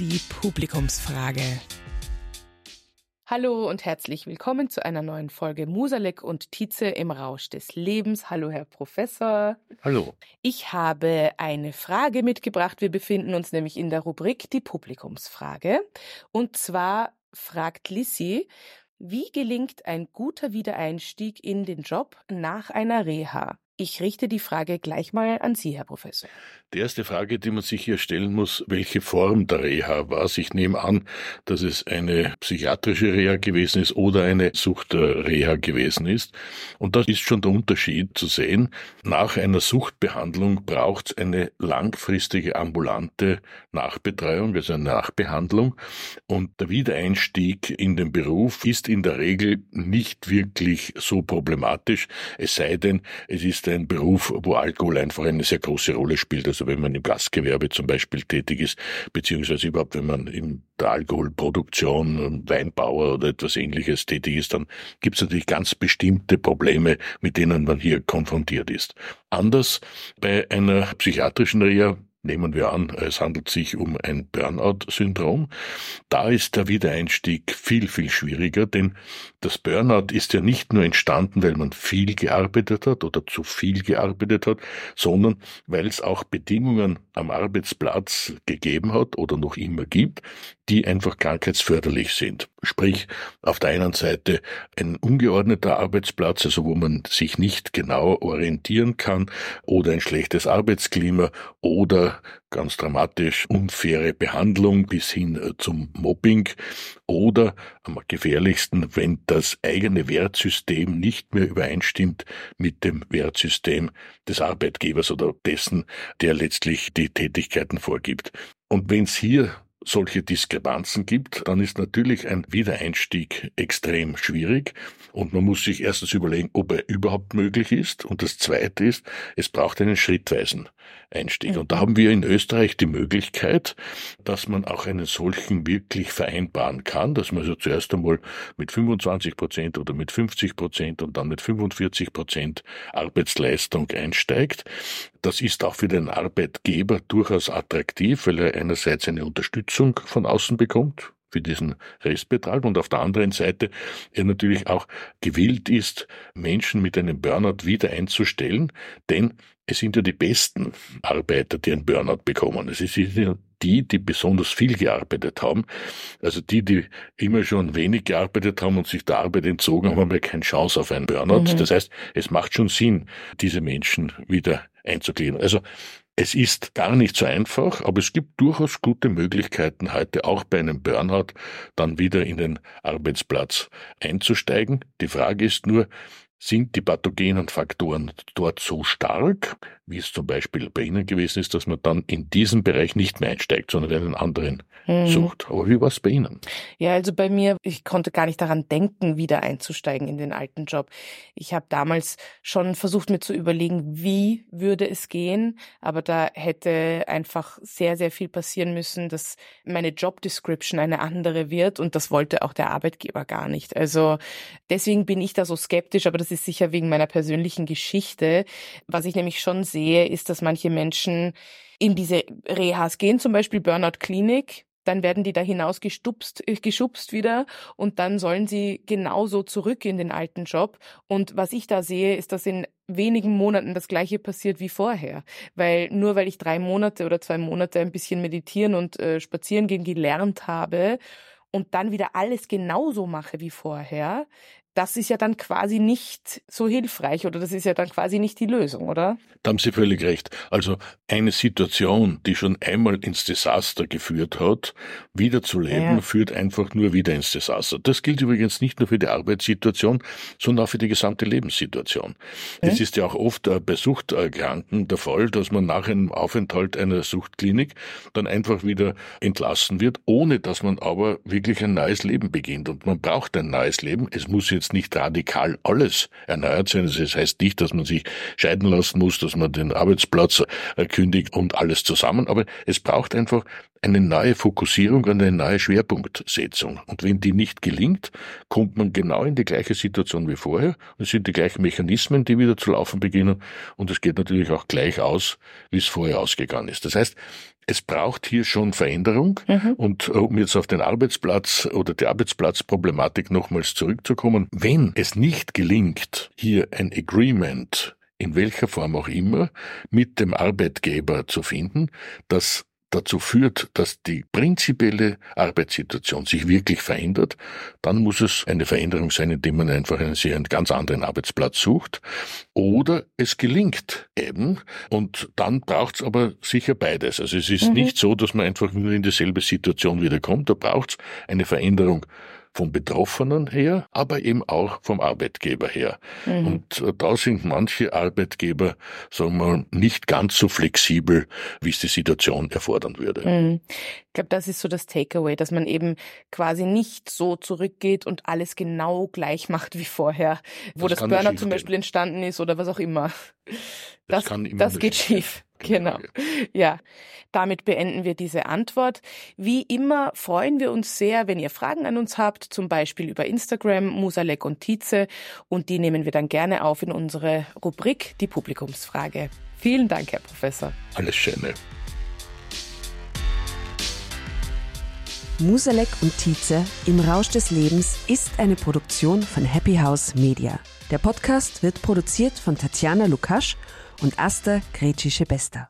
die Publikumsfrage. Hallo und herzlich willkommen zu einer neuen Folge Musalek und Tietze im Rausch des Lebens. Hallo, Herr Professor. Hallo. Ich habe eine Frage mitgebracht. Wir befinden uns nämlich in der Rubrik die Publikumsfrage. Und zwar fragt Lissy, wie gelingt ein guter Wiedereinstieg in den Job nach einer Reha? Ich richte die Frage gleich mal an Sie, Herr Professor. Die erste Frage, die man sich hier stellen muss, welche Form der Reha war es? Ich nehme an, dass es eine psychiatrische Reha gewesen ist oder eine Suchtreha gewesen ist. Und da ist schon der Unterschied zu sehen. Nach einer Suchtbehandlung braucht es eine langfristige ambulante Nachbetreuung, also eine Nachbehandlung. Und der Wiedereinstieg in den Beruf ist in der Regel nicht wirklich so problematisch, es sei denn, es ist ein Beruf, wo Alkohol einfach eine sehr große Rolle spielt. Also wenn man im Gastgewerbe zum Beispiel tätig ist, beziehungsweise überhaupt, wenn man in der Alkoholproduktion, Weinbauer oder etwas ähnliches tätig ist, dann gibt es natürlich ganz bestimmte Probleme, mit denen man hier konfrontiert ist. Anders bei einer psychiatrischen Reha Nehmen wir an, es handelt sich um ein Burnout-Syndrom. Da ist der Wiedereinstieg viel, viel schwieriger, denn das Burnout ist ja nicht nur entstanden, weil man viel gearbeitet hat oder zu viel gearbeitet hat, sondern weil es auch Bedingungen am Arbeitsplatz gegeben hat oder noch immer gibt, die einfach krankheitsförderlich sind. Sprich, auf der einen Seite ein ungeordneter Arbeitsplatz, also wo man sich nicht genau orientieren kann, oder ein schlechtes Arbeitsklima oder ganz dramatisch unfaire Behandlung bis hin äh, zum Mobbing oder am gefährlichsten, wenn das eigene Wertsystem nicht mehr übereinstimmt mit dem Wertsystem des Arbeitgebers oder dessen, der letztlich die Tätigkeiten vorgibt. Und wenn es hier solche Diskrepanzen gibt, dann ist natürlich ein Wiedereinstieg extrem schwierig. Und man muss sich erstens überlegen, ob er überhaupt möglich ist. Und das Zweite ist, es braucht einen schrittweisen Einstieg. Und da haben wir in Österreich die Möglichkeit, dass man auch einen solchen wirklich vereinbaren kann, dass man also zuerst einmal mit 25 Prozent oder mit 50 Prozent und dann mit 45 Prozent Arbeitsleistung einsteigt. Das ist auch für den Arbeitgeber durchaus attraktiv, weil er einerseits eine Unterstützung von außen bekommt, für diesen Restbetrag und auf der anderen Seite er natürlich auch gewillt ist, Menschen mit einem Burnout wieder einzustellen, denn es sind ja die besten Arbeiter, die einen Burnout bekommen. Es sind ja die, die besonders viel gearbeitet haben. Also die, die immer schon wenig gearbeitet haben und sich der Arbeit entzogen haben, haben ja keine Chance auf einen Burnout. Mhm. Das heißt, es macht schon Sinn, diese Menschen wieder einzugliedern. Also es ist gar nicht so einfach, aber es gibt durchaus gute Möglichkeiten, heute auch bei einem Burnout dann wieder in den Arbeitsplatz einzusteigen. Die Frage ist nur, sind die pathogenen Faktoren dort so stark, wie es zum Beispiel bei Ihnen gewesen ist, dass man dann in diesen Bereich nicht mehr einsteigt, sondern einen anderen hm. sucht. Aber wie war es bei Ihnen? Ja, also bei mir, ich konnte gar nicht daran denken, wieder einzusteigen in den alten Job. Ich habe damals schon versucht, mir zu überlegen, wie würde es gehen, aber da hätte einfach sehr, sehr viel passieren müssen, dass meine Job Description eine andere wird und das wollte auch der Arbeitgeber gar nicht. Also deswegen bin ich da so skeptisch, aber das ist sicher wegen meiner persönlichen Geschichte. Was ich nämlich schon sehe, sehe, ist, dass manche Menschen in diese Rehas gehen, zum Beispiel Burnout Klinik, dann werden die da hinaus gestupst, äh, geschubst wieder und dann sollen sie genauso zurück in den alten Job. Und was ich da sehe, ist, dass in wenigen Monaten das gleiche passiert wie vorher. Weil nur weil ich drei Monate oder zwei Monate ein bisschen meditieren und äh, spazieren gehen gelernt habe und dann wieder alles genauso mache wie vorher, das ist ja dann quasi nicht so hilfreich oder das ist ja dann quasi nicht die Lösung, oder? Da haben Sie völlig recht. Also eine Situation, die schon einmal ins Desaster geführt hat, wieder zu leben, ja. führt einfach nur wieder ins Desaster. Das gilt übrigens nicht nur für die Arbeitssituation, sondern auch für die gesamte Lebenssituation. Es ja. ist ja auch oft äh, bei Suchterkranken der Fall, dass man nach einem Aufenthalt einer Suchtklinik dann einfach wieder entlassen wird, ohne dass man aber wirklich ein neues Leben beginnt. Und man braucht ein neues Leben. Es muss jetzt nicht radikal alles erneuert sein. Das heißt nicht, dass man sich scheiden lassen muss, dass man den Arbeitsplatz kündigt und alles zusammen. Aber es braucht einfach eine neue Fokussierung und eine neue Schwerpunktsetzung. Und wenn die nicht gelingt, kommt man genau in die gleiche Situation wie vorher. Es sind die gleichen Mechanismen, die wieder zu laufen beginnen. Und es geht natürlich auch gleich aus, wie es vorher ausgegangen ist. Das heißt, es braucht hier schon Veränderung. Mhm. Und äh, um jetzt auf den Arbeitsplatz oder die Arbeitsplatzproblematik nochmals zurückzukommen, wenn es nicht gelingt, hier ein Agreement in welcher Form auch immer, mit dem Arbeitgeber zu finden, das dazu führt, dass die prinzipielle Arbeitssituation sich wirklich verändert, dann muss es eine Veränderung sein, indem man einfach einen sehr einen ganz anderen Arbeitsplatz sucht. Oder es gelingt eben und dann braucht es aber sicher beides. Also es ist mhm. nicht so, dass man einfach nur in dieselbe Situation wiederkommt. Da braucht es eine Veränderung vom Betroffenen her, aber eben auch vom Arbeitgeber her. Mhm. Und äh, da sind manche Arbeitgeber, sagen wir, nicht ganz so flexibel, wie es die Situation erfordern würde. Mhm. Ich glaube, das ist so das Takeaway, dass man eben quasi nicht so zurückgeht und alles genau gleich macht wie vorher, wo das, das Burnout zum Beispiel entstanden ist oder was auch immer. Das, das, das geht schief. Genau. Ja, damit beenden wir diese Antwort. Wie immer freuen wir uns sehr, wenn ihr Fragen an uns habt, zum Beispiel über Instagram, Musalek und Tietze, und die nehmen wir dann gerne auf in unsere Rubrik Die Publikumsfrage. Vielen Dank, Herr Professor. Alles Schöne. Musalek und Tietze im Rausch des Lebens ist eine Produktion von Happy House Media. Der Podcast wird produziert von Tatjana Lukasch und Asta Gretschi-Bester.